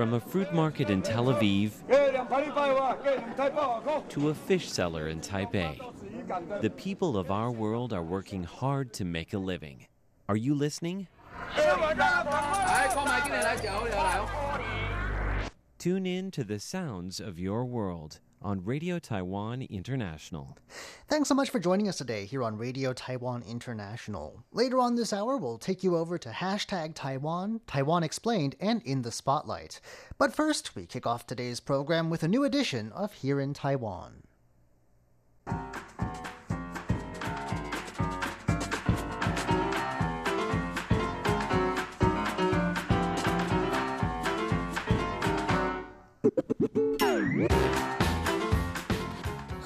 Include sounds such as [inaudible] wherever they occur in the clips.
From a fruit market in Tel Aviv to a fish seller in Taipei, the people of our world are working hard to make a living. Are you listening? Tune in to the sounds of your world on Radio Taiwan International. Thanks so much for joining us today here on Radio Taiwan International. Later on this hour, we'll take you over to hashtag Taiwan, Taiwan Explained, and In the Spotlight. But first, we kick off today's program with a new edition of Here in Taiwan.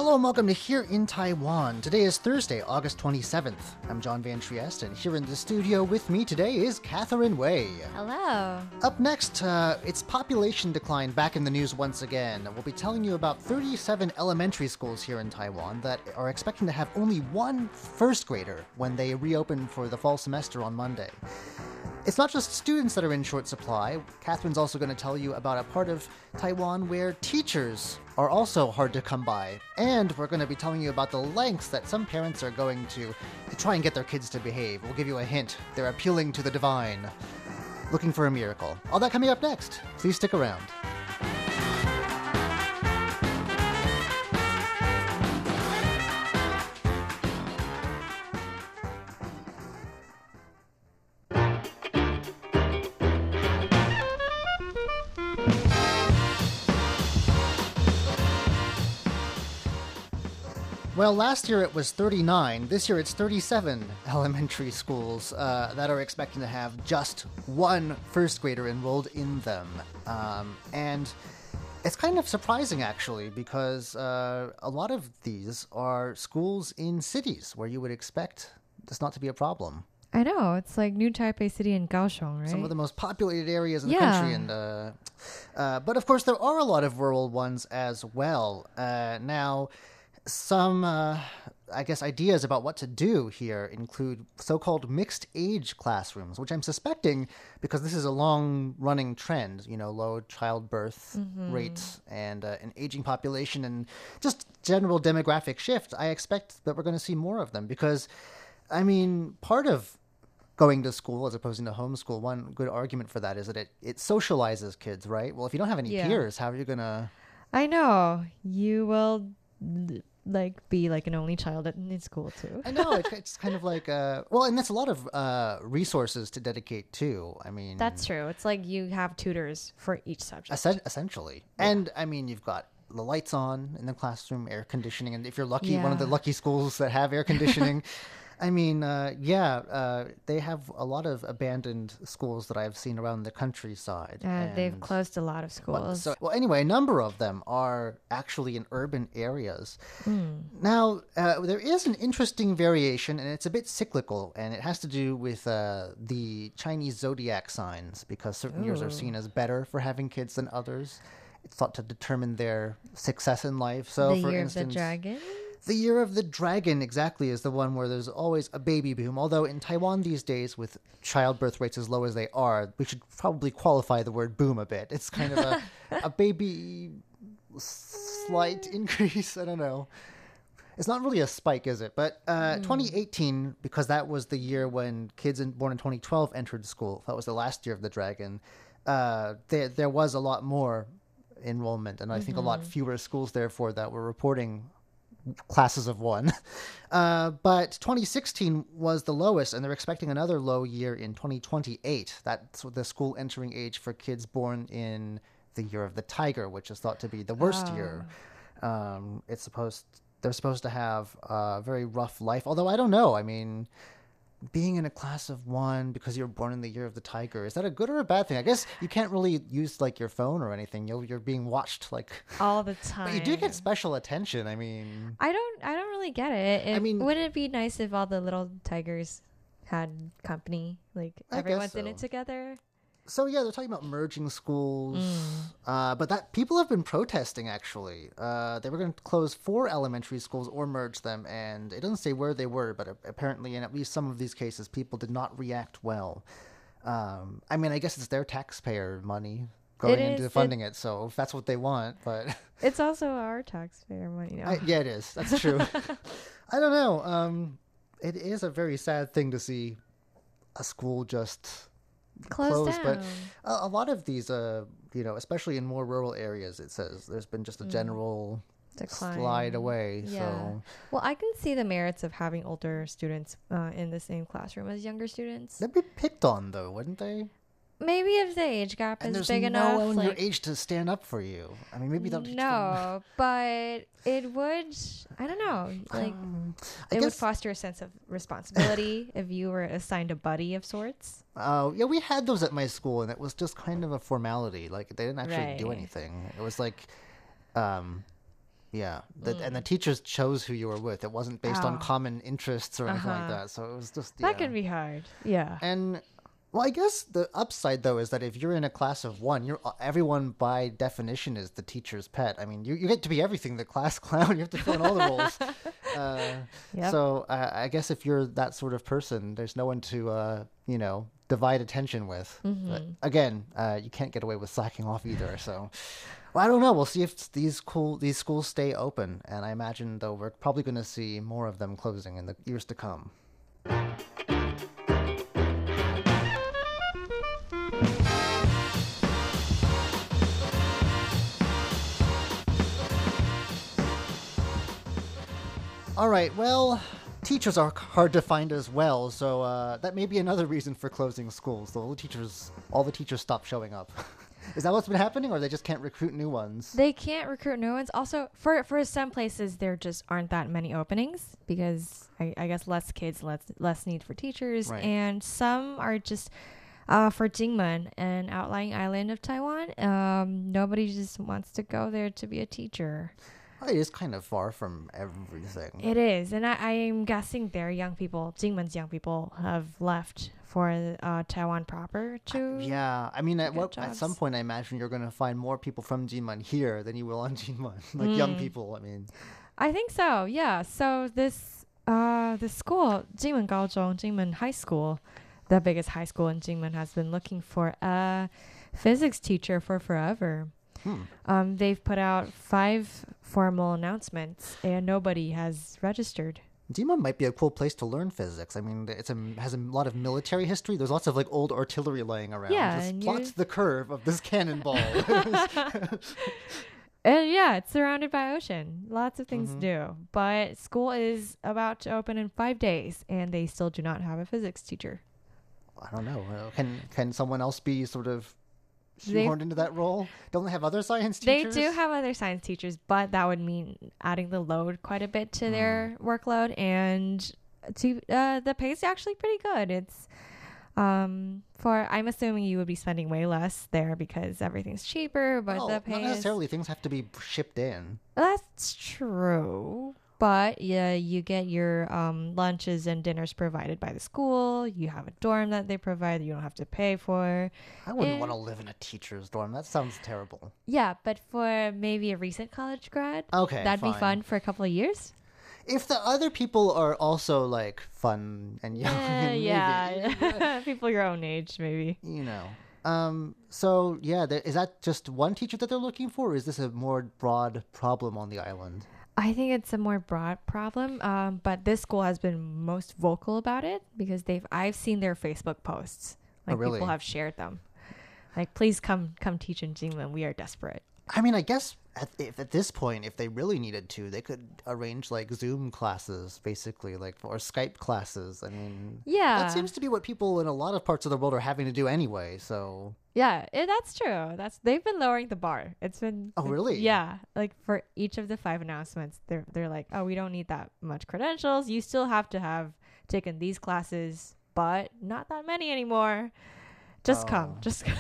Hello and welcome to Here in Taiwan. Today is Thursday, August 27th. I'm John Van Trieste, and here in the studio with me today is Catherine Wei. Hello. Up next, uh, it's population decline back in the news once again. We'll be telling you about 37 elementary schools here in Taiwan that are expecting to have only one first grader when they reopen for the fall semester on Monday. It's not just students that are in short supply. Catherine's also going to tell you about a part of Taiwan where teachers are also hard to come by. And we're going to be telling you about the lengths that some parents are going to try and get their kids to behave. We'll give you a hint. They're appealing to the divine, looking for a miracle. All that coming up next. Please stick around. Well, last year it was 39. This year it's 37 elementary schools uh, that are expecting to have just one first grader enrolled in them. Um, and it's kind of surprising, actually, because uh, a lot of these are schools in cities where you would expect this not to be a problem. I know. It's like New Taipei City and Kaohsiung, right? Some of the most populated areas in the country, and uh, uh, but of course there are a lot of rural ones as well. Uh, now, some uh, I guess ideas about what to do here include so-called mixed age classrooms, which I'm suspecting because this is a long-running trend. You know, low childbirth rates and uh, an aging population, and just general demographic shift. I expect that we're going to see more of them because, I mean, part of going to school as opposed to homeschool, one good argument for that is that it, it socializes kids, right? Well, if you don't have any Yeah. peers, how are you going to. I know. You will like be like an only child at in school too. I know, it, [laughs] it's kind of like. Uh, well, and that's a lot of uh, resources to dedicate to. I mean, That's true. It's like you have tutors for each subject. essen- essentially. And I mean, you've got the lights on in the classroom, air conditioning, and if you're lucky, one of the lucky schools that have air conditioning. [laughs] I mean, uh, yeah, uh, they have a lot of abandoned schools that I've seen around the countryside. Uh, they've closed a lot of Well, schools. So, well, anyway, a number of them are actually in urban areas. Hmm. Now, uh, there is an interesting variation, and it's a bit cyclical, and it has to do with uh, the Chinese zodiac signs, because certain years are seen as better for having kids than others. It's thought to determine their success in life. So, the for year instance, of the dragon. The year of the dragon exactly is the one where there's always a baby boom. Although in Taiwan these days, with childbirth rates as low as they are, we should probably qualify the word boom a bit. It's kind of a, a [laughs] baby slight increase. I don't know. It's not really a spike, is it? But uh, 2018, because that was the year when kids in, born in 2012 entered school. That was the last year of the dragon. Uh, there, there was a lot more enrollment, and I think a lot fewer schools, therefore, that were reporting classes of one. [laughs] Uh, but 2016 was the lowest, and they're expecting another low year in 2028. That's the school entering age for kids born in the year of the tiger, which is thought to be the worst year. Um, it's supposed they're supposed to have a very rough life. Although I don't know. I mean, being in a class of one because you were born in the year of the tiger is that a good or a bad thing? I guess you can't really use like your phone or anything. You're you're being watched like, all [laughs] the time. but you do get special attention. I mean. I don't. I don't really get it. I mean- wouldn't it be nice if all the little tigers had company, like I everyone's guess in it together? So yeah, they're talking about merging schools, Mm. uh, but that people have been protesting. Actually, uh, they were going to close four elementary schools or merge them, and it doesn't say where they were, but apparently, in at least some of these cases, people did not react well. Um, I mean, I guess it's their taxpayer money, going It into is, funding it. So if that's what they want, but [laughs] It's also our taxpayer money. I, yeah, it is. That's true. [laughs] I don't know. Um, it is a very sad thing to see a school just Close close, but a, a lot of these, uh, you know, especially in more rural areas, it says there's been just a general Decline. slide away. Yeah. So Well, I can see the merits of having older students uh, in the same classroom as younger students. they'd be picked on, though, wouldn't they? Maybe if the age gap And is there's big no enough. one your age to stand up for you. I mean, maybe they'll teach them- no, [laughs] but it would. I don't know. Like Um, I it would foster a sense of responsibility [laughs] if you were assigned a buddy of sorts. Uh, yeah, we had those at my school, and it was just kind of a formality. Like they didn't actually do anything. It was like, um, yeah, the, and the Mm. teachers chose who you were with. It wasn't based on Oh. common interests or anything like Uh-huh. that. So it was just That yeah. can be hard. Yeah. And well, I guess the upside though is that if you're in a class of one, you're everyone by definition is the teacher's pet. I mean, you, you get to be everything. The class [laughs] clown. You have to fill in all the roles. [laughs] Uh, Yep. So uh, I guess if you're that sort of person, there's no one to uh, you know divide attention with. Mm-hmm. again, uh, you can't get away with slacking off either. So. Well, I don't know. We'll see if these cool these schools stay open, and I imagine though we're probably going to see more of them closing in the years to come. All right. Well, teachers are hard to find as well, so uh, that may be another reason for closing schools. All the teachers, all the teachers stop showing up. [laughs] Is that what's been happening, or they just can't recruit new ones? They can't recruit new ones. Also, for for some places, there just aren't that many openings because I, I guess less kids, less less need for teachers, Right. and some are just uh, for Jinmen, an outlying island of Taiwan. Um, nobody just wants to go there to be a teacher. It is kind of far from everything. It is, and I, I am guessing their young people, Jinmen's young people, have left for uh, Taiwan proper to. yeah, I mean, at what at some point, I imagine you're going to find more people from Jinmen here than you will on [laughs] Jinmen, like young Mm. people. I mean, I think so. Yeah. So this uh the school, Jinmen Gaozhong, Jinmen High School, the biggest high school in Jinmen has been looking for a physics teacher for forever. Hmm. Um they've put out five formal announcements and nobody has registered. Jinmen might be a cool place to learn physics. I mean, it's a has a lot of military history. There's lots of like old artillery laying around. Yeah, Just plots the curve of this cannonball. [laughs] [laughs] And yeah, it's surrounded by ocean. Lots of things Mhm. to do. But school is about to open in 5 days and they still do not have a physics teacher. I don't know. Uh, Can can someone else be sort of shoehorned into that role? Don't they have other science They do have other science teachers, but that would mean adding the load quite a bit to their Mm. workload, and to uh, the is actually pretty good. It's um for I'm assuming you would be spending way less there because everything's cheaper, but Well, the not pay is necessarily. Things have to be shipped in. that's true. But yeah, you get your um, lunches and dinners provided by the school. You have a dorm that they provide that you don't have to pay for. I wouldn't want to live in a teacher's dorm. That sounds terrible. Yeah, but for maybe a recent college grad, Okay, that'd be fun for a couple of years. If the other people are also like fun and young, Eh, maybe, yeah, [laughs] people your own age, maybe. you know. Um. So yeah, there, is that just one teacher that they're looking for, or is this a more broad problem on the island? I think it's a more broad problem, um, but this school has been most vocal about it because they've. I've seen their Facebook posts. Like Oh, really? people have shared them. Like, please come, come teach in Jinmen. We are desperate. I mean, I guess at, if at this point, if they really needed to, they could arrange like Zoom classes, basically, like or Skype classes. I mean, Yeah, that seems to be what people in a lot of parts of the world are having to do anyway. So yeah, eh, that's true. That's they've been lowering the bar. It's been. Oh, really? Yeah, like for each of the five announcements, they're they're like, oh, we don't need that much credentials. You still have to have taken these classes, but not that many anymore. Just come, Oh. just. [laughs]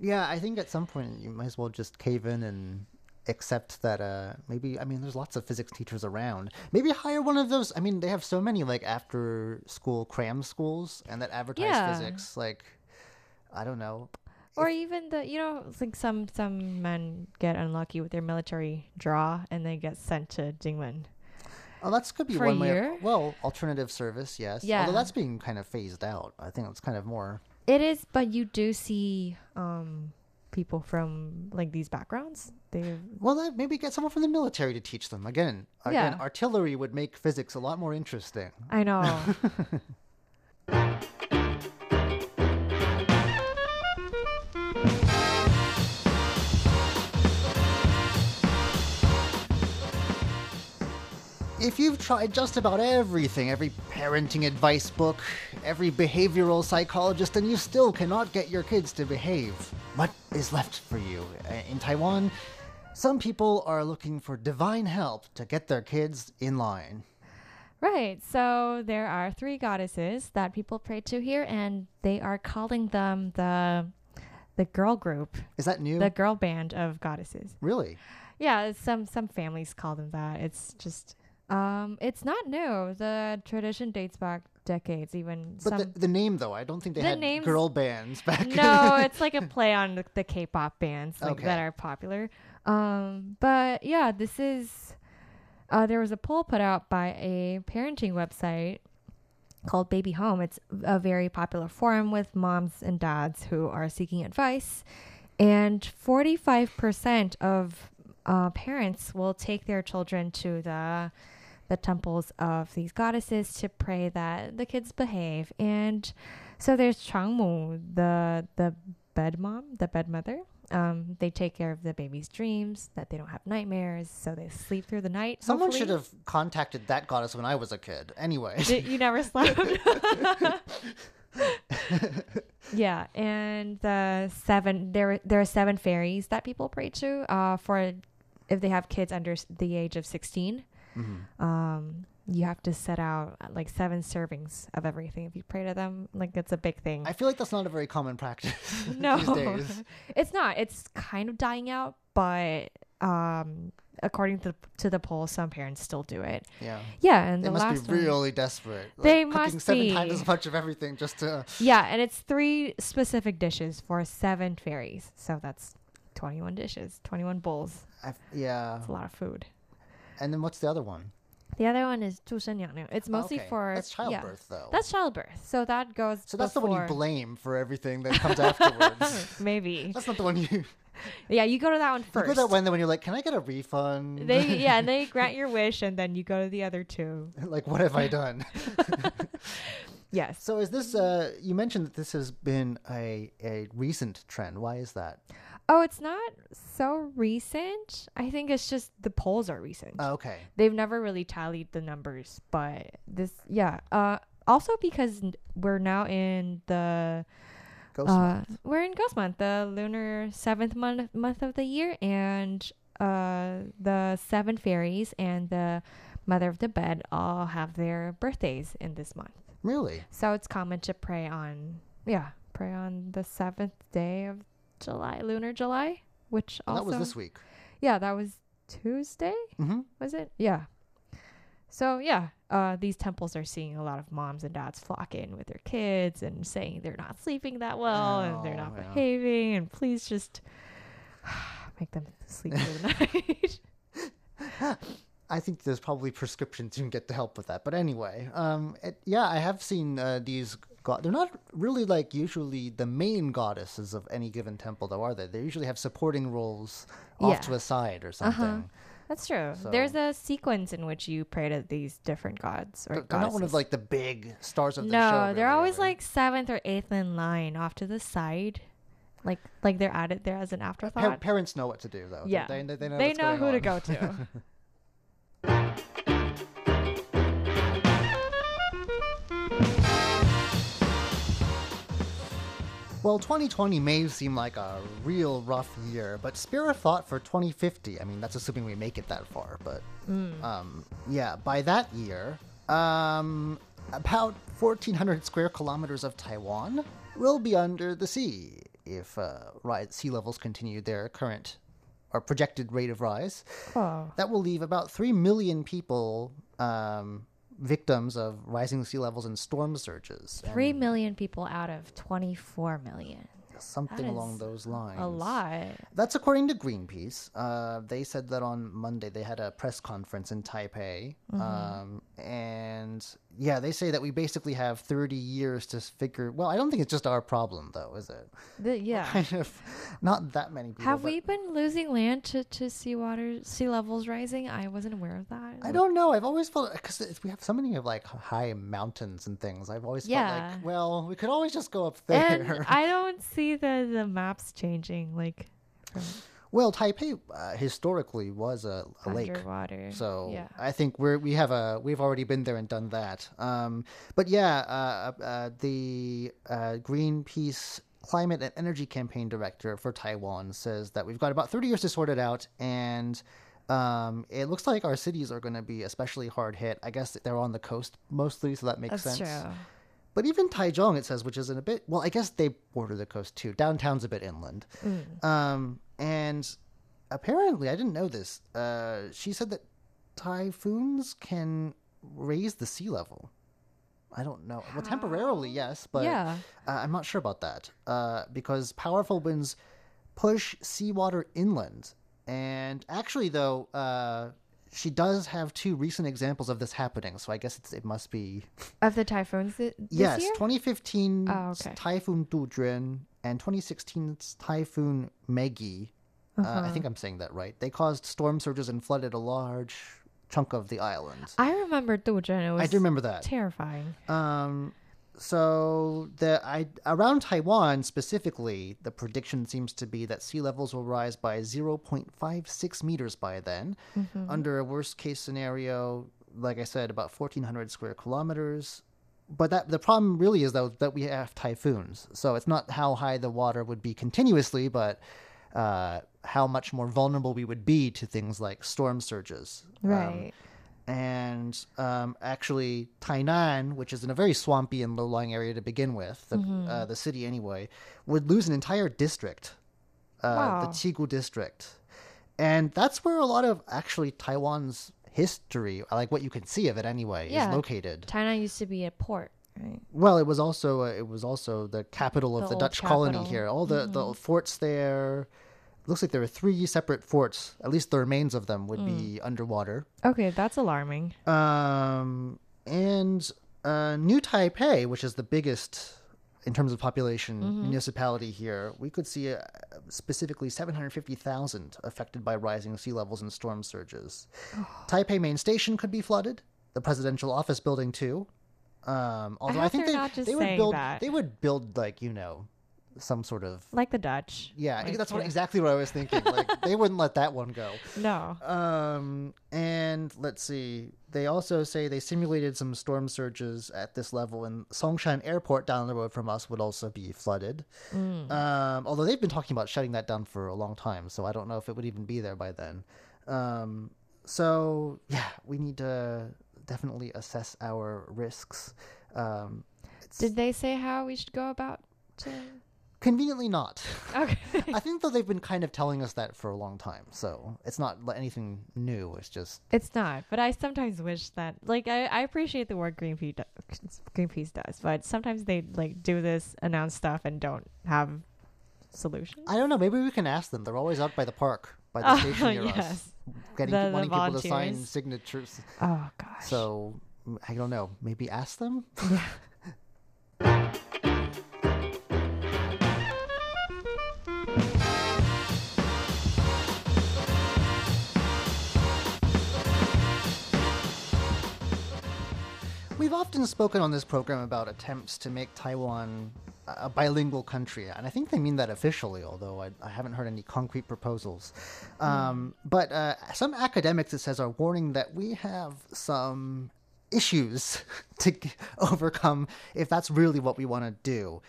yeah, I think at some point you might as well just cave in and accept that uh maybe I mean there's lots of physics teachers around. Maybe hire one of those. I mean, they have so many like after school cram schools and that advertise Yeah. physics like I don't know. or even the you know like some some men get unlucky with their military draw and they get sent to Jinmen. Oh, that's could be For one way. Well, alternative service, yes. Yeah. Although that's being kind of phased out. I think it's kind of more. It is, but you do see um people from like these backgrounds. They Well, maybe get someone from the military to teach them. Again, again, Yeah. artillery would make physics a lot more interesting. I know. [laughs] If you've tried just about everything, every parenting advice book, every behavioral psychologist, and you still cannot get your kids to behave, what is left for you? Uh, In Taiwan, some people are looking for divine help to get their kids in line. Right. So there are three goddesses that people pray to here, and they are calling them the the girl group, Is that new? the girl band of goddesses. really? Yeah, some some families call them that. It's just um, it's not new. The tradition dates back decades. Even But some. the, the name, though, I don't think they The had names- girl bands [laughs] back no, it's like a [laughs] play on the, the K-pop bands like, Okay. that are popular. Um, but yeah, this is. Uh, there was a poll put out by a parenting website called Baby Home. It's a very popular forum with moms and dads who are seeking advice, and forty-five percent of uh, parents will take their children to the the temples of these goddesses to pray that the kids behave. And so there's Chuangmu, the the bed mom, the bed mother. Um, they take care of the baby's dreams, that they don't have nightmares, so they sleep through the night. Someone hopefully. should have contacted that goddess when I was a kid. Anyway. Did- you never slept. [laughs] [laughs] yeah, and the seven there there are seven fairies that people pray to uh, for if they have kids under the age of 16 Mhm. Um, you have to set out uh, like seven servings of everything if you pray to them. Like it's a big thing. I feel like that's not a very common practice [laughs] [laughs] no, [laughs] it's not. It's kind of dying out, but um, according to to the poll, some parents still do it. Yeah. Yeah, and They the must be one- really desperate. Like, They cooking must seven be. times as much of everything just to. Yeah, and it's three specific dishes for seven fairies. So that's 21 dishes, 21 bowls. I, yeah. It's a lot of food. And then what's the other one? The other one is 助生养牛. It's mostly Okay, for That's yeah, childbirth, though. that's childbirth. So that goes so that's the one you before- blame for everything that comes afterwards. Maybe. [laughs] that's not the one you. You [laughs] Yeah, you go to that one go first. [laughs] that one when you're like, can I get a refund? They yeah, they grant your wish and then you go to the other two. like, what have I done? Yes. so is this? Uh, you mentioned that this has been a a recent trend. Why is that? Oh, it's not so recent. I think it's just the polls are recent. Oh, okay. They've never really tallied the numbers, but this yeah. Uh also because we're now in the Ghost uh month. we're in ghost month, the lunar 7th month month of the year and uh the seven fairies and the mother of the bed all have their birthdays in this month. Really? So it's common to pray on, yeah, pray on the seventh day of July, lunar July, which And also that was this week. yeah, that was Tuesday, Mm-hmm. was it? Yeah. So yeah, uh, these temples are seeing a lot of moms and dads flock in with their kids and saying they're not sleeping that well and they're not Oh, yeah. behaving, and please just [sighs] make them sleep through the [laughs] night. [laughs] I think there's probably prescriptions you can get to help with that. But anyway, um, it, yeah, I have seen uh, these. God- they're not really like usually the main goddesses of any given temple, though, are they? They usually have supporting roles off Yeah. to a side or something. Uh-huh. That's true. So- There's a sequence in which you pray to these different gods or They're, they're not one of like the big stars of the no, show. they're always like seventh or eighth in line off to the side, like like they're added there as an Pa- afterthought. parents know what to do, though. yeah, they, they, they know, they know who to go to. [laughs] Well, 2020 may seem like a real rough year, but spare a thought for 2050. I mean, that's assuming we make it that far, but Mm. um, yeah, by that year, um, about 1,400 square kilometers of Taiwan will be under the sea if uh, rise, sea levels continue their current or projected rate of rise. oh, That will leave about 3 million people um, victims of rising sea levels and storm surges. And- three million people out of twenty-four million. something along those lines. A lot. That's according to Greenpeace. Uh, they said that on Monday they had a press conference in Taipei. Mm-hmm. Um, and yeah, they say that we basically have 30 years to figure. Well, I don't think it's just our problem, though, is it? The, [laughs] yeah. Kind of not that many people. Have we been losing land to, to seawater, sea levels rising? I wasn't aware of that. I don't know. I've always felt because we have so many of like high mountains and things. I've always Yeah. felt like, well, we could always just go up there. And. I don't see the, the maps changing like from well, Taipei uh, historically was a, a lake. underwater. So yeah. I think we're we have a we've already been there and done that. Um, but yeah, uh, uh, the uh, Greenpeace Climate and Energy Campaign Director for Taiwan says that we've got about 30 years to sort it out, and um, it looks like our cities are going to be especially hard hit. I guess they're on the coast mostly, so that makes That's sense. true. But even Taichung, it says, which is in a bit well, I guess they border the coast too. Downtown's a bit inland. Mm. Um, and apparently, I didn't know this. Uh, she said that typhoons can raise the sea level. I don't know. Well, temporarily, yes, but Yeah. uh, I'm not sure about that uh, because powerful winds push seawater inland. And actually, though, uh, she does have two recent examples of this happening, so I guess it's, it must be [laughs] Of the typhoons this yes, year? 2015 Oh, okay. Typhoon Dujuan and 2016's Typhoon Megi. Uh, Uh-huh. I think I'm saying that right. They caused storm surges and flooded a large chunk of the island. I remember Dujuan. It was I do remember that. terrifying. Um, so the I around Taiwan specifically, the prediction seems to be that sea levels will rise by 0.56 meters by then. Mm-hmm. Under a worst case scenario, like I said, about 1,400 square kilometers. But that the problem really is though that we have typhoons, so it's not how high the water would be continuously, but uh, how much more vulnerable we would be to things like storm surges. Um, Right. And um, actually Tainan, which is in a very swampy and low-lying area to begin with, the, Mm-hmm. uh, the city anyway, would lose an entire district, uh, Wow. the Chigu district, and that's where a lot of actually Taiwan's history, like what you can see of it anyway, Yeah. is located. Tainan used to be a port, right? Well, it was also uh, it was also the capital of The the, Dutch colony capital. Mm-hmm. here. All the the forts there. Looks like there were three separate forts. At least the remains of them would Mm. be underwater. Okay, that's alarming. Um, and uh, New Taipei, which is the biggest in terms of population municipality here, we could see uh, specifically 750,000 affected by rising sea levels and storm surges. [sighs] Taipei main station could be flooded. The presidential office building too. Um, although I, hope think they they would build that. they would build like you know some sort of Like the Dutch. yeah Like, that's what yeah. exactly what I was thinking [laughs] like they wouldn't let that one go. No. Um, and let's see. They also say they simulated some storm surges at this level, and Songshan Airport down the road from us would also be flooded. Mm. Um, although they've been talking about shutting that down for a long time, so I don't know if it would even be there by then. Um, so yeah, we need to definitely assess our risks. Um, Did they say how we should go about to conveniently not. Okay. [laughs] I think though they've been kind of telling us that for a long time, so it's not anything new. It's just It's not, but I sometimes wish that, like, I, I appreciate the work Greenpeace do- Greenpeace does, but sometimes they like do this, announce stuff, and don't have solutions. I don't know. Maybe we can ask them. They're always out by the park, by the [laughs] Oh, station near us, getting The- the wanting people to sign signatures. Oh gosh. So I don't know. Maybe ask them. [laughs] yeah. Often spoken on this program about attempts to make Taiwan a bilingual country, and I think they mean that officially, although I, I haven't heard any concrete proposals. Um, but uh, some academics, it says, are warning that we have some issues [laughs] to g- overcome if that's really what we want to do.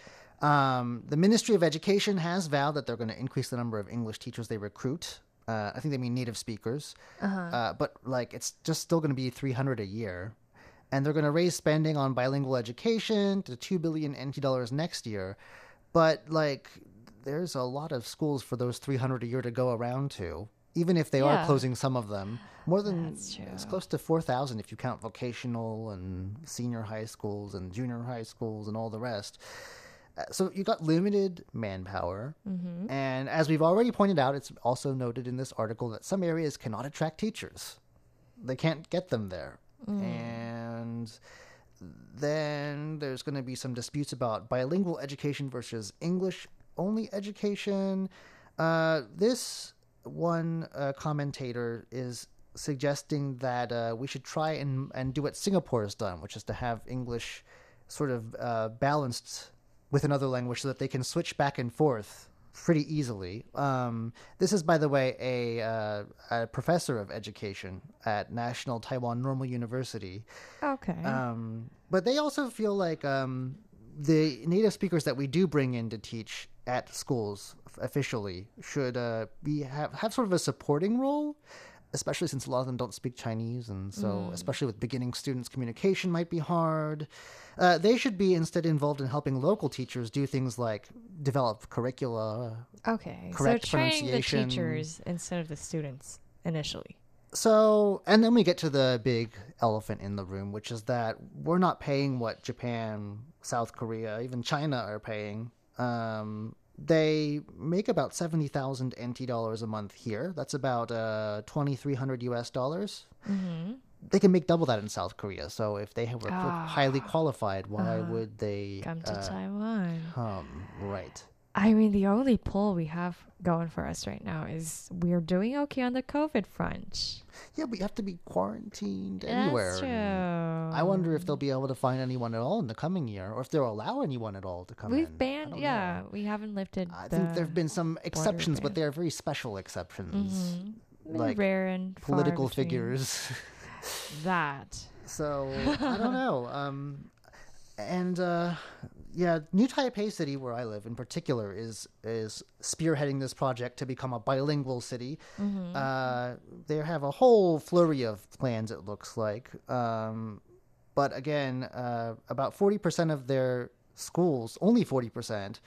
Um, the Ministry of Education has vowed that they're going to increase the number of English teachers they recruit. Uh, I think they mean native speakers, uh, but like it's just still going to be 300 a year and they're going to raise spending on bilingual education to 2 billion NT dollars next year. But like there's a lot of schools for those 300 a year to go around to. Even if they are closing some of them, more than That's it's close to 4,000 if you count vocational and senior high schools and junior high schools and all the rest. Uh, So you got limited manpower, Mm-hmm. and as we've already pointed out, it's also noted in this article that some areas cannot attract teachers. They can't get them there, and then there's going to be some disputes about bilingual education versus English only education. Uh, this one uh, commentator is suggesting that uh, we should try and, and do what Singapore has done, which is to have English sort of uh, balanced with another language so that they can switch back and forth pretty easily. Um, this is, by the way, a, uh, a professor of education at National Taiwan Normal University. Okay. Um, but they also feel like um, the native speakers that we do bring in to teach at schools officially should uh, be have, have sort of a supporting role, especially since a lot of them don't speak Chinese, and so especially with beginning students, communication might be hard. Uh, they should be instead involved in helping local teachers do things like develop curricula, okay. correct so training the pronunciation. teachers instead of the students initially. So, and then we get to the big elephant in the room, which is that we're not paying what Japan, South Korea, even China are paying. Um, they make about 70,000 NT dollars a month here. That's about uh, 2,300 US dollars. Mm-hmm. They can make double that in South Korea. So, if they were Ah. highly qualified, why Uh, would they Come to uh, Taiwan. come? Right. I mean, the only pull we have going for us right now is we're doing okay on the COVID front. Yeah, we have to be quarantined anywhere. That's true. I wonder if they'll be able to find anyone at all in the coming year, or if they'll allow anyone at all to come in. We've I banned, yeah, know. we haven't lifted. I the, think there have been some exceptions, but they are very special exceptions, Mhm. Like rare and political figures. That. [laughs] so I don't [laughs] know. Um, and uh, yeah, New Taipei City, where I live in particular, is is spearheading this project to become a bilingual city. Mm-hmm. Uh, they have a whole flurry of plans. It looks like, um, but again, uh, about forty percent of their schools, only forty percent,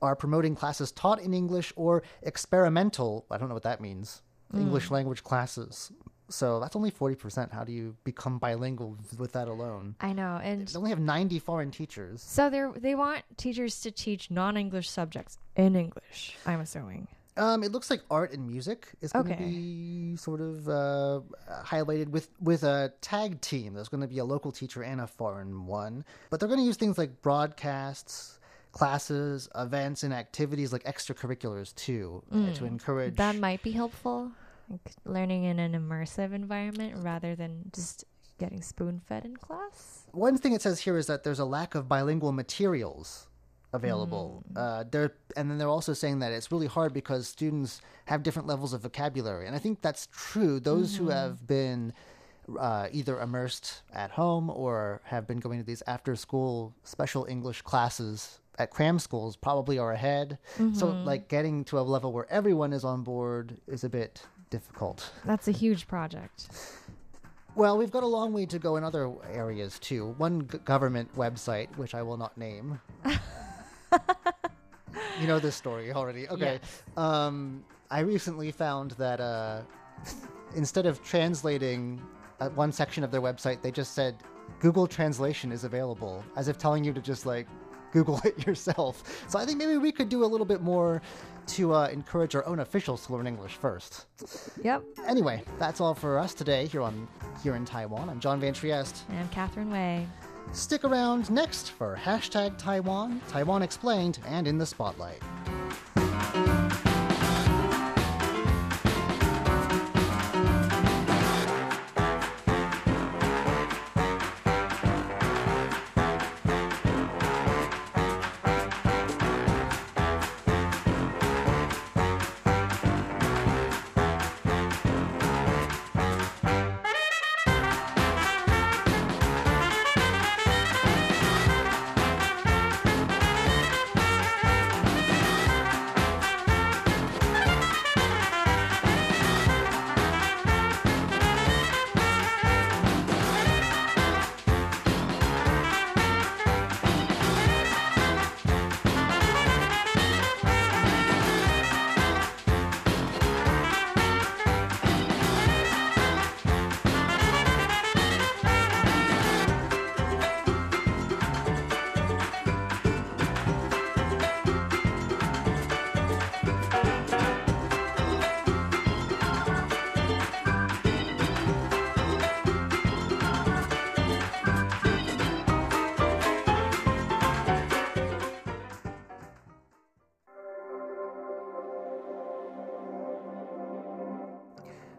are promoting classes taught in English or experimental. I don't know what that means. English language classes. So that's only forty percent. How do you become bilingual with that alone? I know, and They only have ninety foreign teachers. so they they want teachers to teach non-English subjects in English. I'm assuming. Um, it looks like art and music is going to Okay. be sort of uh, highlighted with with a tag team. There's going to be a local teacher and a foreign one, but they're going to use things like broadcasts, classes, events, and activities like extracurriculars too uh, to encourage. That might be helpful, like learning in an immersive environment rather than just getting spoon-fed in class. One thing it says here is that there's a lack of bilingual materials available. Uh, they're, and then they're also saying that it's really hard because students have different levels of vocabulary. And I think that's true. Those who have been uh, either immersed at home or have been going to these after school special English classes at cram schools probably are ahead. So, like, getting to a level where everyone is on board is a bit difficult. That's a huge project. Well, we've got a long way to go in other areas too. One g- government website, which I will not name. [laughs] you know this story already. Okay. Um, I recently found that uh, instead of translating uh, one section of their website, they just said Google Translation is available, as if telling you to just like Google it [laughs] yourself. So I think maybe we could do a little bit more to uh, encourage our own officials to learn English first. Yep. Anyway, that's all for us today here on here in Taiwan. I'm John Van Trieste. And I'm Catherine Wei. Stick around next for hashtag Taiwan, Taiwan Explained, and in the spotlight.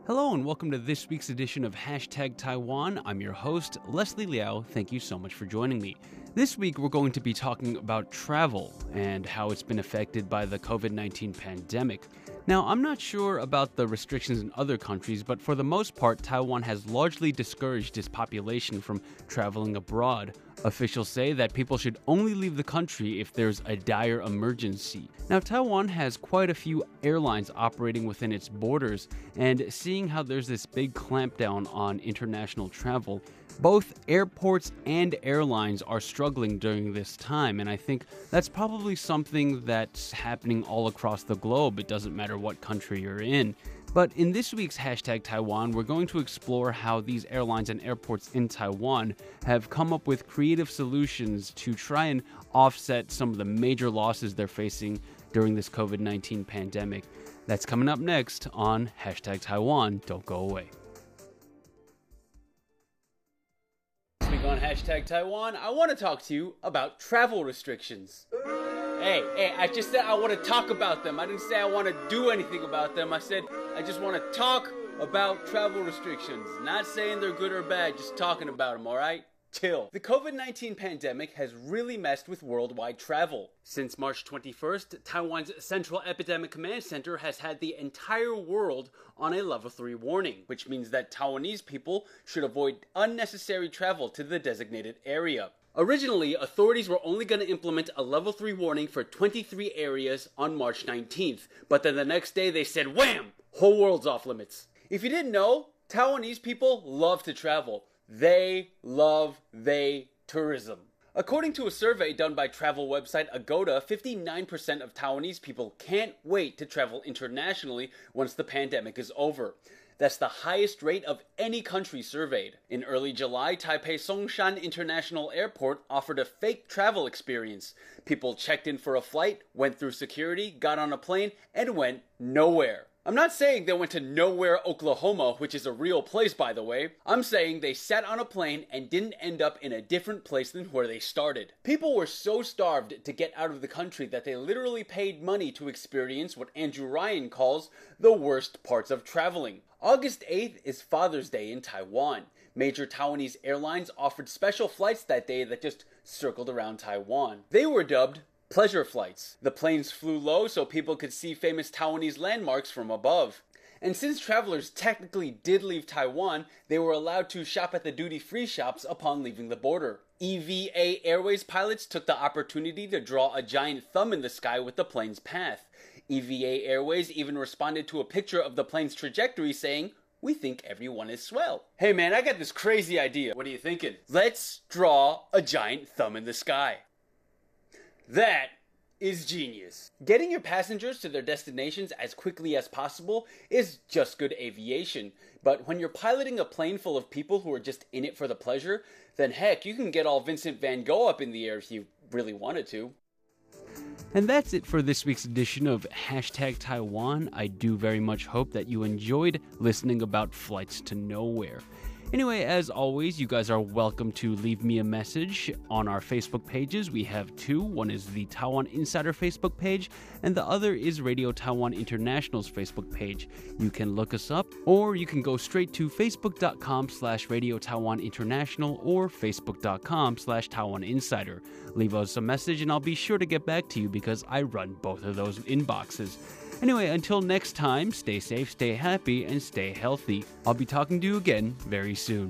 Hello and welcome to this week's edition of Hashtag Taiwan. I'm your host, Leslie Liao. Thank you so much for joining me. This week, we're going to be talking about travel and how it's been affected by the COVID 19 pandemic. Now, I'm not sure about the restrictions in other countries, but for the most part, Taiwan has largely discouraged its population from traveling abroad. Officials say that people should only leave the country if there's a dire emergency. Now, Taiwan has quite a few airlines operating within its borders, and seeing how there's this big clampdown on international travel, both airports and airlines are struggling during this time, and I think that's probably something that's happening all across the globe. It doesn't matter what country you're in. But in this week's hashtag Taiwan, we're going to explore how these airlines and airports in Taiwan have come up with creative solutions to try and offset some of the major losses they're facing during this COVID 19 pandemic. That's coming up next on hashtag Taiwan. Don't go away. On hashtag Taiwan, I want to talk to you about travel restrictions. Hey, hey, I just said I want to talk about them. I didn't say I want to do anything about them. I said I just want to talk about travel restrictions. Not saying they're good or bad, just talking about them, alright? Chill. The COVID 19 pandemic has really messed with worldwide travel. Since March 21st, Taiwan's Central Epidemic Command Center has had the entire world on a level 3 warning, which means that Taiwanese people should avoid unnecessary travel to the designated area. Originally, authorities were only going to implement a level 3 warning for 23 areas on March 19th, but then the next day they said, wham! Whole world's off limits. If you didn't know, Taiwanese people love to travel. They love they tourism. According to a survey done by travel website Agoda, 59% of Taiwanese people can't wait to travel internationally once the pandemic is over. That's the highest rate of any country surveyed. In early July, Taipei Songshan International Airport offered a fake travel experience. People checked in for a flight, went through security, got on a plane, and went nowhere. I'm not saying they went to nowhere, Oklahoma, which is a real place, by the way. I'm saying they sat on a plane and didn't end up in a different place than where they started. People were so starved to get out of the country that they literally paid money to experience what Andrew Ryan calls the worst parts of traveling. August 8th is Father's Day in Taiwan. Major Taiwanese airlines offered special flights that day that just circled around Taiwan. They were dubbed pleasure flights. The planes flew low so people could see famous Taiwanese landmarks from above. And since travelers technically did leave Taiwan, they were allowed to shop at the duty free shops upon leaving the border. EVA Airways pilots took the opportunity to draw a giant thumb in the sky with the plane's path. EVA Airways even responded to a picture of the plane's trajectory saying, we think everyone is swell. Hey man, I got this crazy idea. What are you thinking? Let's draw a giant thumb in the sky. That is genius. Getting your passengers to their destinations as quickly as possible is just good aviation. But when you're piloting a plane full of people who are just in it for the pleasure, then heck, you can get all Vincent van Gogh up in the air if you really wanted to. And that's it for this week's edition of Hashtag Taiwan. I do very much hope that you enjoyed listening about flights to nowhere. Anyway, as always, you guys are welcome to leave me a message on our Facebook pages. We have two. One is the Taiwan Insider Facebook page, and the other is Radio Taiwan International's Facebook page. You can look us up, or you can go straight to facebook.com slash Radio Taiwan International or facebook.com slash Taiwan Insider. Leave us a message, and I'll be sure to get back to you because I run both of those inboxes. Anyway, until next time, stay safe, stay happy, and stay healthy. I'll be talking to you again very soon.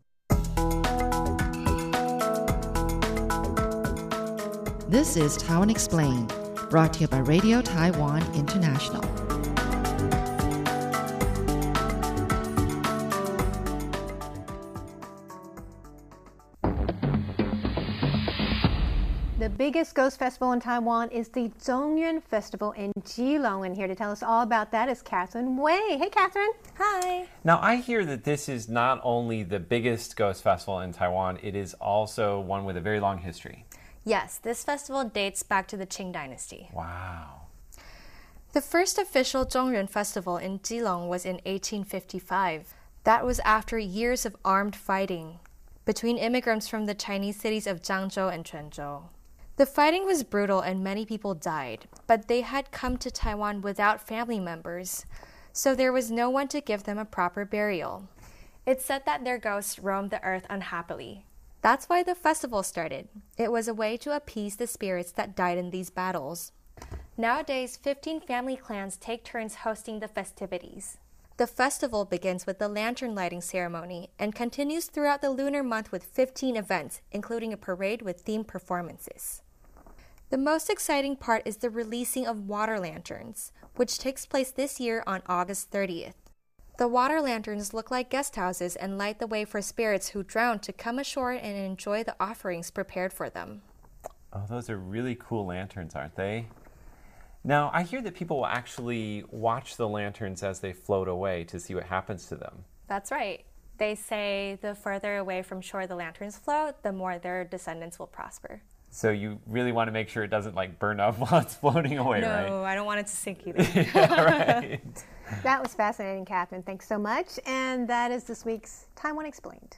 This is Taiwan Explained, brought to you by Radio Taiwan International. The biggest ghost festival in Taiwan is the Zhongyuan Festival in Keelung. And here to tell us all about that is Catherine Wei. Hey, Catherine. Hi. Now, I hear that this is not only the biggest ghost festival in Taiwan, it is also one with a very long history. Yes, this festival dates back to the Qing Dynasty. Wow. The first official Zhongyuan festival in Keelung was in 1855. That was after years of armed fighting between immigrants from the Chinese cities of Zhangzhou and Quanzhou. The fighting was brutal and many people died, but they had come to Taiwan without family members, so there was no one to give them a proper burial. It's said that their ghosts roamed the earth unhappily. That's why the festival started. It was a way to appease the spirits that died in these battles. Nowadays, 15 family clans take turns hosting the festivities. The festival begins with the lantern lighting ceremony and continues throughout the lunar month with 15 events, including a parade with themed performances. The most exciting part is the releasing of water lanterns, which takes place this year on August 30th. The water lanterns look like guest houses and light the way for spirits who drowned to come ashore and enjoy the offerings prepared for them. Oh, those are really cool lanterns, aren't they? Now, I hear that people will actually watch the lanterns as they float away to see what happens to them. That's right. They say the further away from shore the lanterns float, the more their descendants will prosper. So you really want to make sure it doesn't like burn up [laughs] while it's floating away, no, right? I don't want it to sink [laughs] either. yeah, right. [laughs] That was fascinating, Catherine. Thanks so much. And that is this week's Taiwan Explained.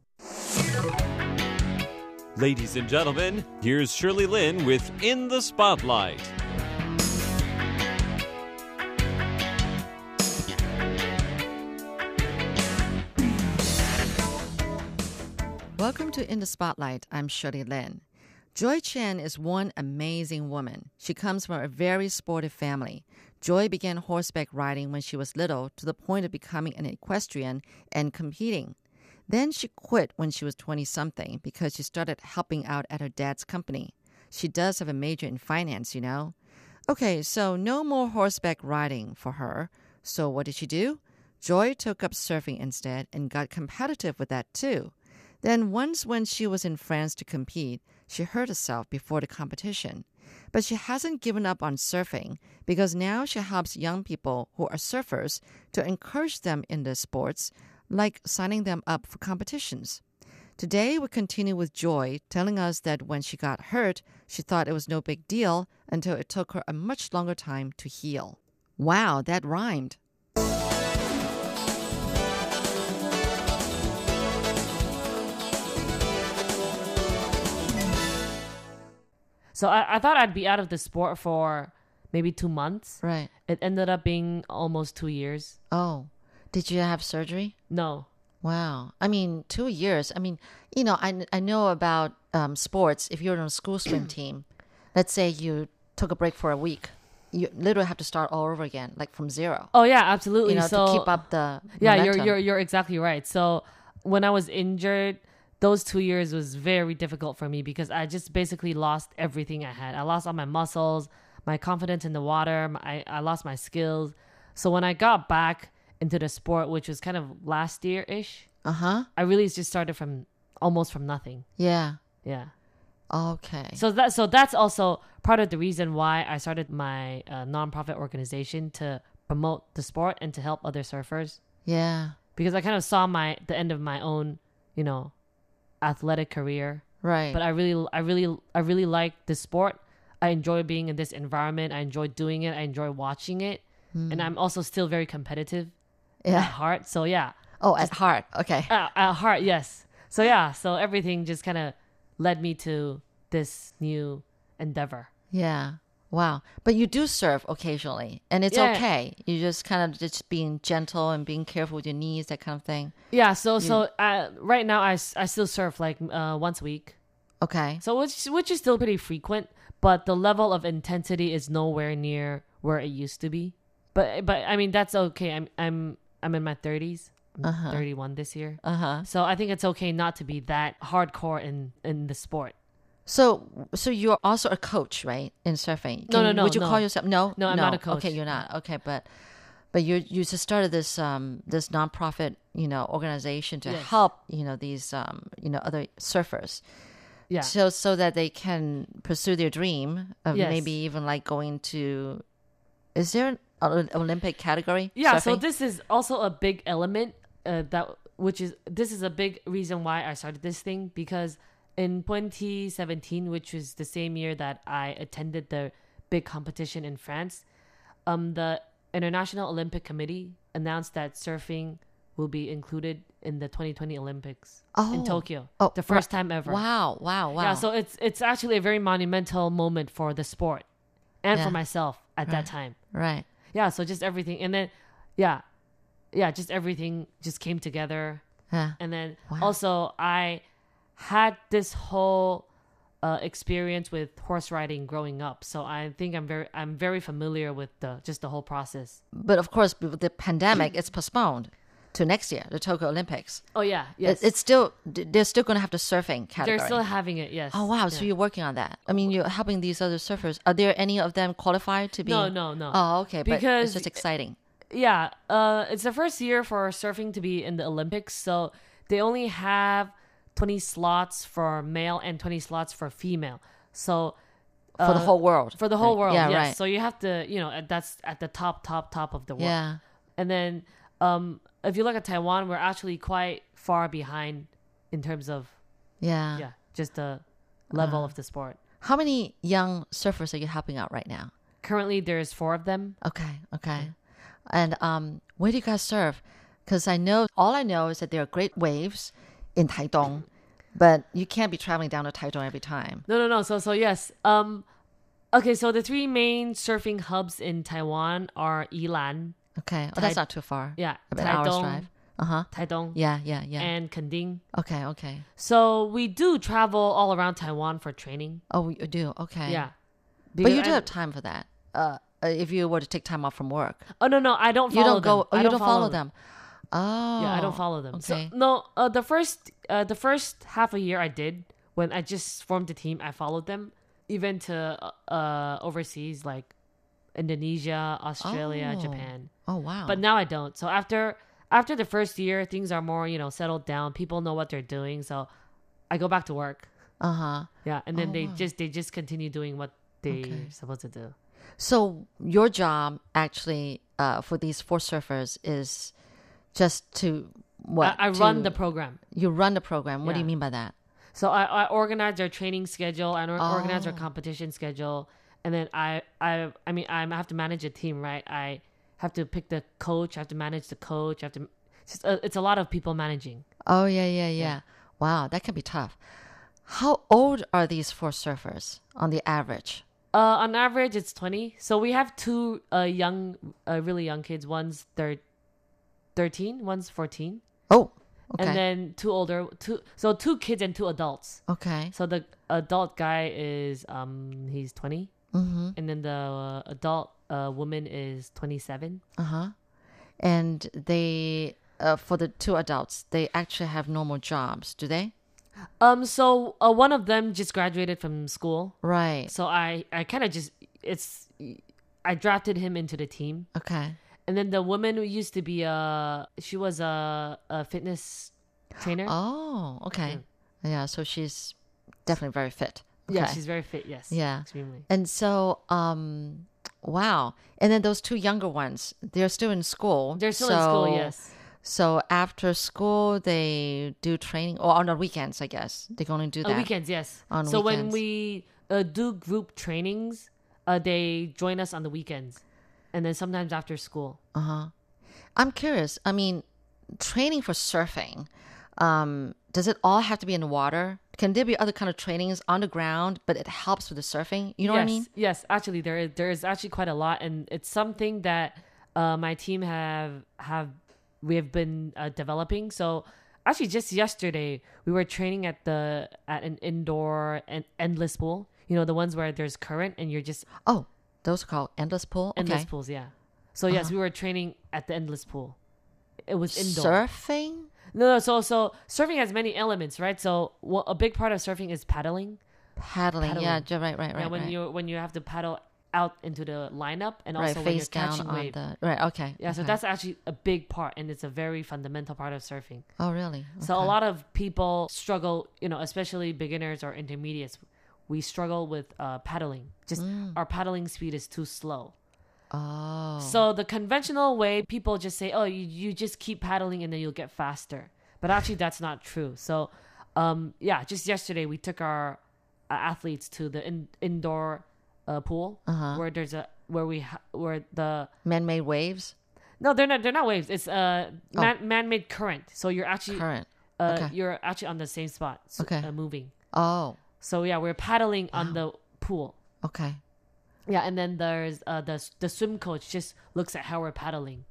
Ladies and gentlemen, here's Shirley Lin with In the Spotlight. Welcome to In the Spotlight. I'm Shirley Lin. Joy Chen is one amazing woman. She comes from a very sportive family. Joy began horseback riding when she was little to the point of becoming an equestrian and competing. Then she quit when she was 20 something because she started helping out at her dad's company. She does have a major in finance, you know. Okay, so no more horseback riding for her. So what did she do? Joy took up surfing instead and got competitive with that too. Then once when she was in France to compete, she hurt herself before the competition. But she hasn't given up on surfing because now she helps young people who are surfers to encourage them in the sports, like signing them up for competitions. Today, we continue with Joy telling us that when she got hurt, she thought it was no big deal until it took her a much longer time to heal. Wow, that rhymed. So I, I thought I'd be out of the sport for maybe two months. Right. It ended up being almost two years. Oh, did you have surgery? No. Wow. I mean, two years. I mean, you know, I, I know about um, sports. If you're on a school swim [clears throat] team, let's say you took a break for a week, you literally have to start all over again, like from zero. Oh yeah, absolutely. You know, so to keep up the yeah, you're you're you're exactly right. So when I was injured, those two years was very difficult for me because I just basically lost everything I had. I lost all my muscles, my confidence in the water. My, I I lost my skills. So when I got back into the sport, which was kind of last year ish, Uh huh. I really just started from almost from nothing. Yeah. Yeah. Okay. So that so that's also part of the reason why I started my uh, nonprofit organization to promote the sport and to help other surfers yeah. because I kind of saw my the end of my own, you know, athletic career. Right. But I really I really I really like the sport. I enjoy being in this environment. I enjoy doing it. I enjoy watching it. And I'm also still very competitive yeah. at heart. So yeah. Oh, at heart. Okay. At, at heart, yes. So yeah, so everything just kind of led me to this new endeavor. Yeah. Wow. But you do surf occasionally, and it's Yeah. okay. You just kind of just being gentle and being careful with your knees, that kind of thing. Yeah, so so uh, right now I, I still surf like uh, once a week. Okay. So which which is still pretty frequent, but the level of intensity is nowhere near where it used to be. But but I mean that's okay. I'm I'm I'm in my 30s. I'm Uh-huh. 31 this year. Uh huh. So I think it's okay not to be that hardcore in in the sport. So, so you're also a coach, right, in surfing? No, no, no, Would you no. call yourself? No, No, I'm not a coach. Okay, you're not. Okay, but but you you just started this um this nonprofit you know organization to Yes. help you know these um you know other surfers. Yeah. So so that they can pursue their dream of Yes. maybe even like going to. Is there Olympic category? Yeah, so this is also a big element uh, that which is this is a big reason why I started this thing because in 2017, which was the same year that I attended the big competition in France, um, the International Olympic Committee announced that surfing will be included in the 2020 Olympics Oh. in Tokyo. Oh, the first right. time ever. Wow! Wow! Wow! Yeah, so it's it's actually a very monumental moment for the sport and Yeah. for myself at that time right. Yeah so just everything and then yeah yeah just everything just came together. And then Wow. also i had this whole uh, experience with horse riding growing up so i think i'm very i'm very familiar with the just the whole process. But of course, with the pandemic, it's postponed to next year, the Tokyo Olympics. oh yeah It- it's still they're still going to have the surfing category. they're still having it yes oh wow! So you're working on that. I mean, you're helping these other surfers. Are there any of them qualified to be? No, no, no. Oh, okay. But it's just exciting. yeah uh it's the first year for surfing to be in the olympics so they only have 20 slots for male and 20 slots for female so For the uh, whole world. for the whole Right. world Yeah, yes. right. so you have to you know that's at the top top top of the world Yeah. and then um if you look at taiwan we're actually quite far behind in terms of Yeah. yeah just the level Uh. of the sport How many young surfers are you helping out right now? currently there's four of them Okay. Okay. And um, where do you guys surf? Because I know all I know is that there are great waves in Taitung, but you can't be traveling down to Taitung every time. No, no, no. So, so yes. Um, okay. So the three main surfing hubs in Taiwan are Yilan, Okay. Oh, that's not too far. yeah, About an hour's drive. Uh huh. Taidong, Yeah. Yeah. Yeah. and Kending. okay. Okay. So we do travel all around Taiwan for training. Oh, you do. Okay. Yeah. But you do I- have time for that. Uh, uh, if you were to take time off from work, Oh no, no, I don't you don't go. them. Oh, I you don't follow them. Oh. Yeah, I don't follow them. Okay. So, no, uh, the first, uh, the first half a year I did when I just formed the team. I followed them even to uh, uh overseas like Indonesia, Australia, Oh. Japan. oh wow. But now I don't. So after after the first year, things are more you know settled down. People know what they're doing. So I go back to work. uh huh. Yeah, and then Oh, they wow. just they just continue doing what they're Okay. supposed to do. So your job actually uh, for these four surfers is just to what? I, I run the program. You run the program. What do you mean by that? So I, I organize their training schedule and or- organize their Oh. competition schedule, and then I I I mean I'm- have to manage a team, right? I have to pick the coach. I have to manage the coach. I have to. It's, just, uh, it's a lot of people managing. Oh yeah, yeah, yeah. Wow, that can be tough. How old are these four surfers on the average? Uh, on average, it's twenty. So we have two uh young, uh, really young kids. One's thir- 13, one's fourteen, Oh, okay, and then two older. Two so two kids and two adults. okay. So the adult guy is um he's twenty, Mm-hmm. and then the uh, adult uh woman is twenty seven. Uh huh. And they, uh, for the two adults, they actually have normal jobs, do they? Um, so uh, one of them just graduated from school, Right. so I I kind of just it's I drafted him into the team, Okay. and then the woman who used to be a she was a a fitness trainer. Oh, okay. Yeah. So she's definitely very fit. Yeah, she's very fit. Yes. Yeah. Extremely. And so, um, wow. And then those two younger ones, they're still in school. They're still in school, yes. So after school, they do training, or on the weekends, I guess they're going to do that. On weekends, yes. On so when we uh, do group trainings, uh, they join us on the weekends, and then sometimes after school. Uh huh. I'm curious. I mean, training for surfing, um, does it all have to be in the water? Can there be other kind of trainings on the ground, but it helps with the surfing? You know yes, what I mean? Yes, actually, there is there is actually quite a lot, and it's something that uh, my team have have we have been uh, developing. So actually, just yesterday we were training at the at an indoor and endless pool. You know, the ones where there's current and you're just Oh, those are called endless pool. endless okay. pools. Yeah. So yes, Uh-huh. we were training at the endless pool. It was indoor. Surfing. No, no. So, so surfing has many elements, right? So, well, a big part of surfing is paddling. Paddling. Yeah, Paddling. ju- right, right, Yeah, right. when right. you when you have to paddle out into the lineup and right, also when you're face down catching on wave. the right. Okay. Yeah, so that's actually a big part, and it's a very fundamental part of surfing. Oh, really? So a lot of people struggle, you know, especially beginners or intermediates. We struggle with uh, paddling. Just Mm. our paddling speed is too slow. Oh. So the conventional way, people just say, "Oh, you, you just keep paddling and then you'll get faster." But actually, that's not true. So, um, yeah, just yesterday we took our uh, athletes to the in, indoor uh, pool Uh-huh. where there's a where we ha- where the man-made waves. no, they're not they're not waves. It's uh Oh. man, man-made current. So you're actually Current. Uh, Okay. You're actually on the same spot. So, Okay. Uh, moving. Oh. So yeah, we're paddling on the pool. Okay. Yeah, and then there's uh, the the swim coach just looks at how we're paddling,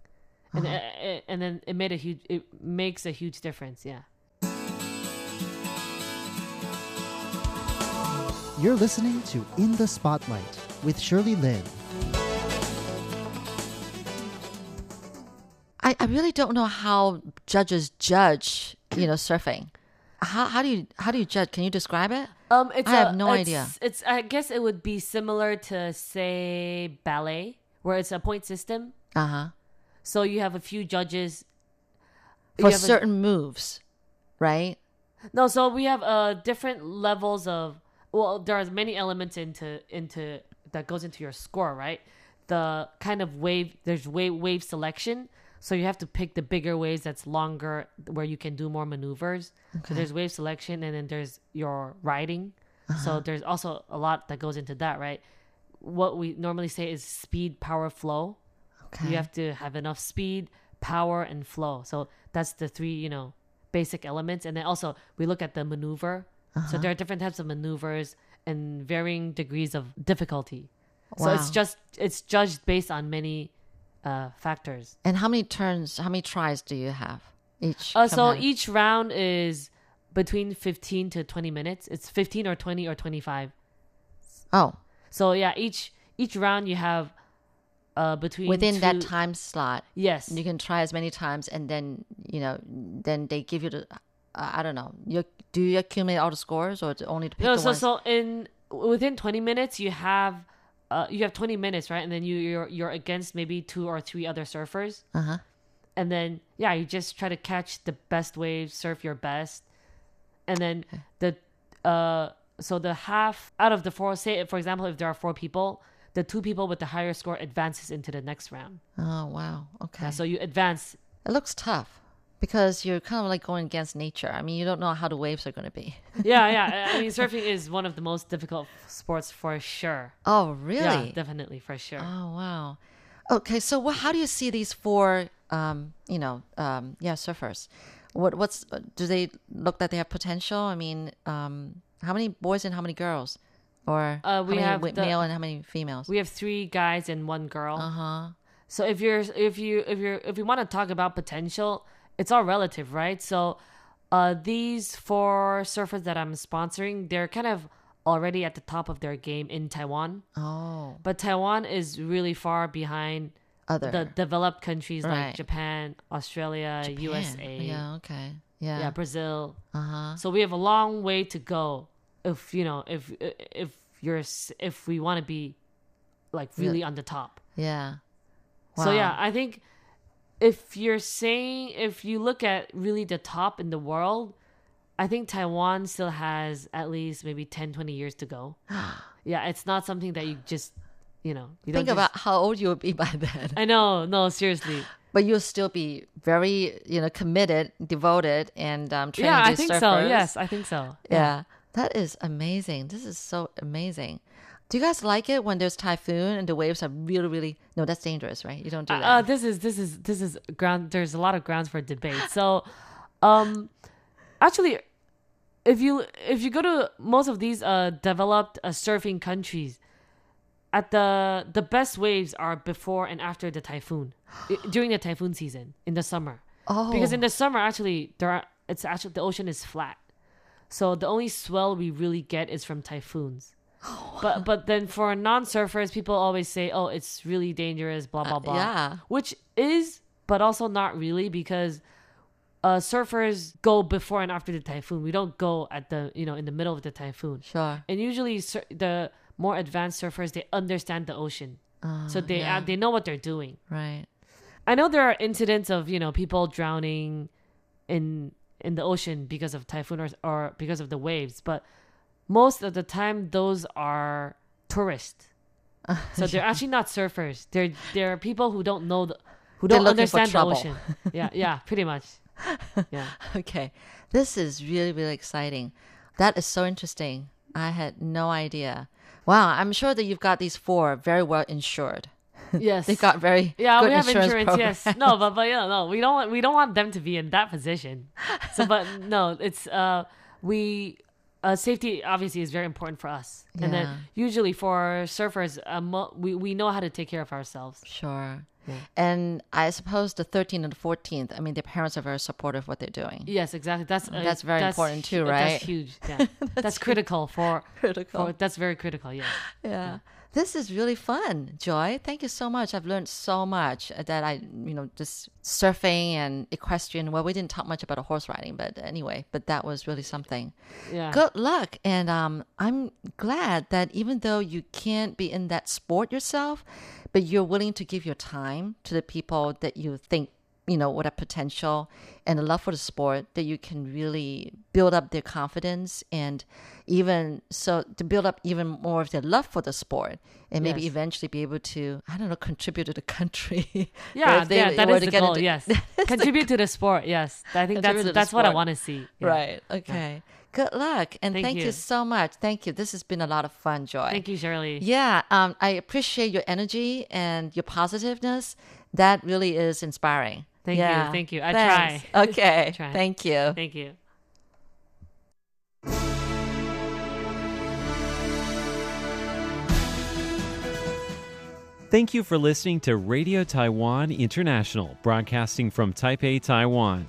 and Uh-huh. uh, uh, and then it made a huge it makes a huge difference. Yeah. You're listening to In the Spotlight with Shirley Lin. I, I really don't know how judges judge, you know, surfing. How, how do you how do you judge? Can you describe it? Um, it's I a- have no it's- idea. It's I guess it would be similar to say ballet, where it's a point system. Uh huh. So you have a few judges For have a- certain moves, right? No, so we have uh different levels of well, there's many elements into into that goes into your score, right? The kind of wave there's wave wave selection. So you have to pick the bigger waves that's longer where you can do more maneuvers. Okay. So there's wave selection and then there's your riding. So Uh-huh. there's also a lot that goes into that, right? What we normally say is speed, power, flow. Okay. You have to have enough speed, power, and flow. So that's the three, you know, basic elements. And then also we look at the maneuver. So Uh-huh. there are different types of maneuvers and varying degrees of difficulty. Wow. So it's just it's judged based on many uh, factors. And how many turns? How many tries do you have each? Uh, so each round is between 15 to 20 minutes. It's 15 or 20 or 25. Oh. So yeah, each each round you have uh between within that time slot. Yes. You can try as many times, and then you know, then they give you the. Uh, I don't know. You do you accumulate all the scores, or only to pick No, the so ones? so in within 20 minutes you have uh you have 20 minutes, right? And then you you're you're against maybe two or three other surfers. Uh huh. And then yeah, you just try to catch the best waves, surf your best. And then the uh so the half out of the four say for example if there are four people, the two people with the higher score advances into the next round. Oh wow. Okay. Yeah, so you advance It looks tough because you're kind of like going against nature. I mean, you don't know how the waves are going to be. [laughs] yeah, yeah. I mean, surfing is one of the most difficult sports for sure. Oh, really? Yeah, definitely for sure. Oh, wow. Okay, so what, how do you see these four, um, you know, um, yeah, surfers? What, what's, do they look that they have potential? I mean, um, how many boys and how many girls? Or Uh, how we many have the- male and how many females? We have three guys and one girl. Uh huh. So if you're if you if you're if you want to talk about potential, it's all relative, right? So uh these four surfers that I'm sponsoring, they're kind of already at the top of their game in Taiwan. Oh. But Taiwan is really far behind Other. the developed countries Right. like Japan, Australia, Japan. USA. Yeah, okay. Yeah. yeah, Brazil. Uh huh. So we have a long way to go if you know if if you're if we want to be like Yeah. really on the top. Yeah. So yeah, I think if you're saying if you look at really the top in the world, I think Taiwan still has at least maybe 10, 20 years to go. [gasps] yeah, it's not something that you just, you know, you Think about just, how old you would be by then. I know, no, seriously. But you'll still be very, you know, committed, devoted, and um, training Yeah, I think so. Yes, I think so. Yeah. that is amazing. This is so amazing. Do you guys like it when there's typhoon and the waves are really, really? No, that's dangerous, right? You don't do Uh, that. uh, this is this is this is ground. There's a lot of grounds for debate. So, um, actually, if you if you go to most of these uh developed uh, surfing countries, at the the best waves are before and after the typhoon, during the typhoon season in the summer. oh, Because in the summer, actually, there are, it's actually the ocean is flat, so the only swell we really get is from typhoons. But but then for non-surfers, people always say, "Oh, it's really dangerous," blah blah Uh, blah. yeah. which is, but also not really because uh, surfers go before and after the typhoon. We don't go at the you know in the middle of the typhoon. sure. And usually, sur- the more advanced surfers they understand the ocean, so they yeah. uh, they know what they're doing. Right. I know there are incidents of you know people drowning in in the ocean because of typhoon or, or because of the waves, but most of the time those are tourists. [laughs] So they're actually not surfers. They're they're people who don't know the who They're don't understand the ocean. Yeah, yeah, pretty much. [laughs] Yeah. Okay. This is really, really exciting. That is so interesting. I had no idea. Wow. I'm sure that you've got these four very well insured. [laughs] Yes. They've got very yeah, good we have insurance, insurance. Yes, no, but but yeah, no, we don't we don't want them to be in that position. So, but no, it's uh we uh safety obviously is very important for us, and then usually for surfers, mo- we we know how to take care of ourselves. Sure. And I suppose the 13th and the 14th, I mean, the parents are very supportive of what they're doing. Yes, exactly. That's uh, That's very important too, right? That's huge. Yeah, [laughs] that's, critical for Critical. For, that's very critical. Yes. Yeah. This is really fun, Joy. Thank you so much. I've learned so much that I, you know, just surfing and equestrian. Well, we didn't talk much about a horse riding, but anyway, but that was really something. Yeah. Good luck. And um, I'm glad that even though you can't be in that sport yourself, but you're willing to give your time to the people that you think, you know, with a potential and a love for the sport, that you can really build up their confidence and even so to build up even more of their love for the sport and maybe Yes. eventually be able to, I don't know, contribute to the country. [laughs] Yeah, they yeah, that is the goal. into- yes, [laughs] contribute to the sport. Yes, I think that's that's what I want to see. Yeah. Right. Okay. Good luck. And Thank thank, you. you. so much. Thank you. This has been a lot of fun, Joy. Thank you, Shirley. Yeah, um, I appreciate your energy and your positiveness. That really is inspiring. Thank you, Yeah, thank you. I thanks. try. [laughs] Okay, Try. thank you. Thank you. Thank you for listening to Radio Taiwan International, broadcasting from Taipei, Taiwan.